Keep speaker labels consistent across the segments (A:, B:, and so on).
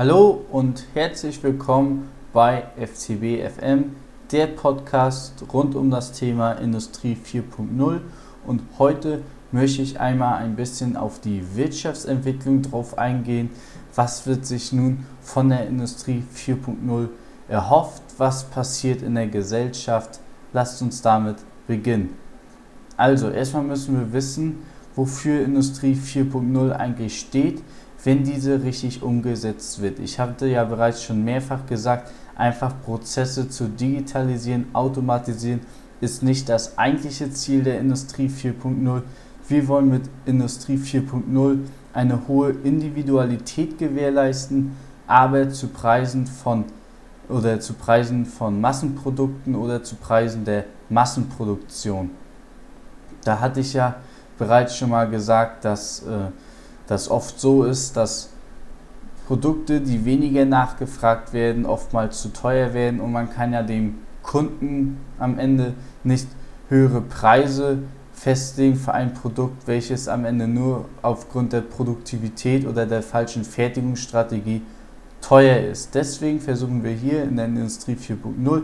A: Hallo und herzlich willkommen bei FCB FM, der Podcast rund um das Thema Industrie 4.0 und heute möchte ich einmal ein bisschen auf die Wirtschaftsentwicklung drauf eingehen. Was wird sich nun von der Industrie 4.0 erhofft? Was passiert in der Gesellschaft? Lasst uns damit beginnen. Also, erstmal müssen wir wissen, wofür Industrie 4.0 eigentlich steht, wenn diese richtig umgesetzt wird. Ich hatte ja bereits schon mehrfach gesagt, einfach Prozesse zu digitalisieren, automatisieren ist nicht das eigentliche Ziel der Industrie 4.0. Wir wollen mit Industrie 4.0 eine hohe Individualität gewährleisten, aber zu Preisen von oder zu Preisen von Massenprodukten oder zu Preisen der Massenproduktion. Da hatte ich ja bereits schon mal gesagt, dass äh, das oft so ist, dass Produkte, die weniger nachgefragt werden, oftmals zu teuer werden und man kann ja dem Kunden am Ende nicht höhere Preise festlegen für ein Produkt, welches am Ende nur aufgrund der Produktivität oder der falschen Fertigungsstrategie teuer ist. Deswegen versuchen wir hier in der Industrie 4.0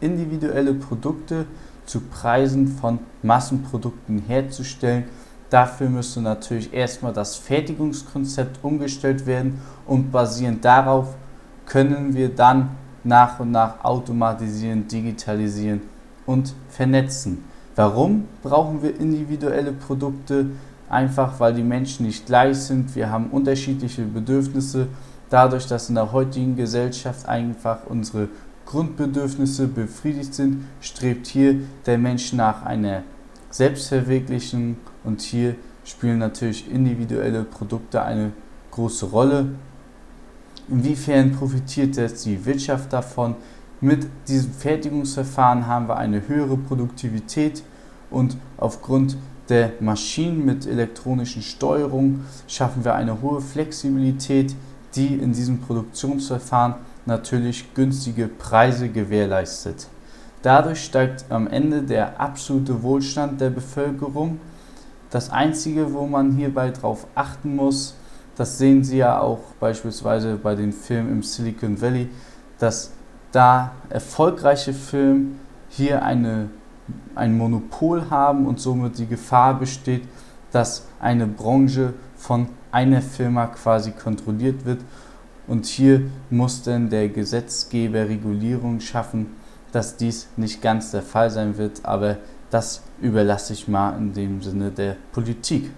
A: individuelle Produkte zu Preisen von Massenprodukten herzustellen. Dafür müsste natürlich erstmal das Fertigungskonzept umgestellt werden und basierend darauf können wir dann nach und nach automatisieren, digitalisieren und vernetzen. Warum brauchen wir individuelle Produkte? Einfach weil die Menschen nicht gleich sind. Wir haben unterschiedliche Bedürfnisse. Dadurch, dass in der heutigen Gesellschaft einfach unsere Grundbedürfnisse befriedigt sind, strebt hier der Mensch nach einer Selbstverwirklichung und hier spielen natürlich individuelle Produkte eine große Rolle. Inwiefern profitiert jetzt die Wirtschaft davon? Mit diesem Fertigungsverfahren haben wir eine höhere Produktivität und aufgrund der Maschinen mit elektronischen Steuerung schaffen wir eine hohe Flexibilität, die in diesem Produktionsverfahren natürlich günstige Preise gewährleistet. Dadurch steigt am Ende der absolute Wohlstand der Bevölkerung. Das Einzige, wo man hierbei darauf achten muss, das sehen Sie ja auch beispielsweise bei den Filmen im Silicon Valley, dass da erfolgreiche Filme hier eine, ein Monopol haben und somit die Gefahr besteht, dass eine Branche von einer Firma quasi kontrolliert wird. Und hier muss dann der Gesetzgeber Regulierung schaffen, dass dies nicht ganz der Fall sein wird, aber das überlasse ich mal in dem Sinne der Politik.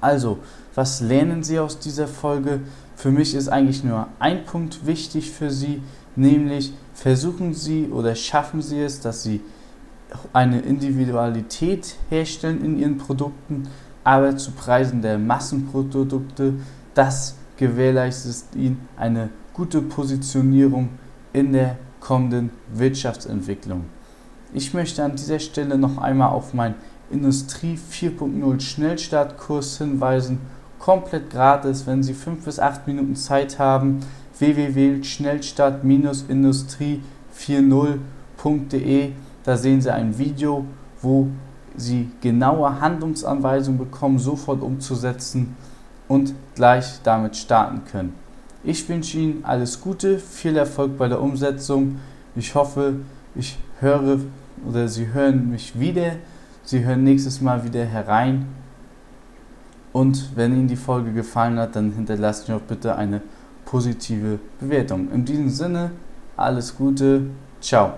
A: Also, was lernen Sie aus dieser Folge? Für mich ist eigentlich nur ein Punkt wichtig für Sie, nämlich versuchen Sie oder schaffen Sie es, dass Sie eine Individualität herstellen in Ihren Produkten, aber zu Preisen der Massenprodukte. Das gewährleistet Ihnen eine gute Positionierung in der kommenden Wirtschaftsentwicklung. Ich möchte an dieser Stelle noch einmal auf meinen Industrie 4.0 Schnellstartkurs hinweisen. Komplett gratis, wenn Sie 5 bis 8 Minuten Zeit haben www.schnellstart-industrie40.de. Da sehen Sie ein Video, wo Sie genaue Handlungsanweisungen bekommen, sofort umzusetzen und gleich damit starten können. Ich wünsche Ihnen alles Gute, viel Erfolg bei der Umsetzung. Ich hoffe, ich höre oder Sie hören mich wieder. Sie hören nächstes Mal wieder herein. Und wenn Ihnen die Folge gefallen hat, dann hinterlasst mir auch bitte eine positive Bewertung. In diesem Sinne, alles Gute, ciao.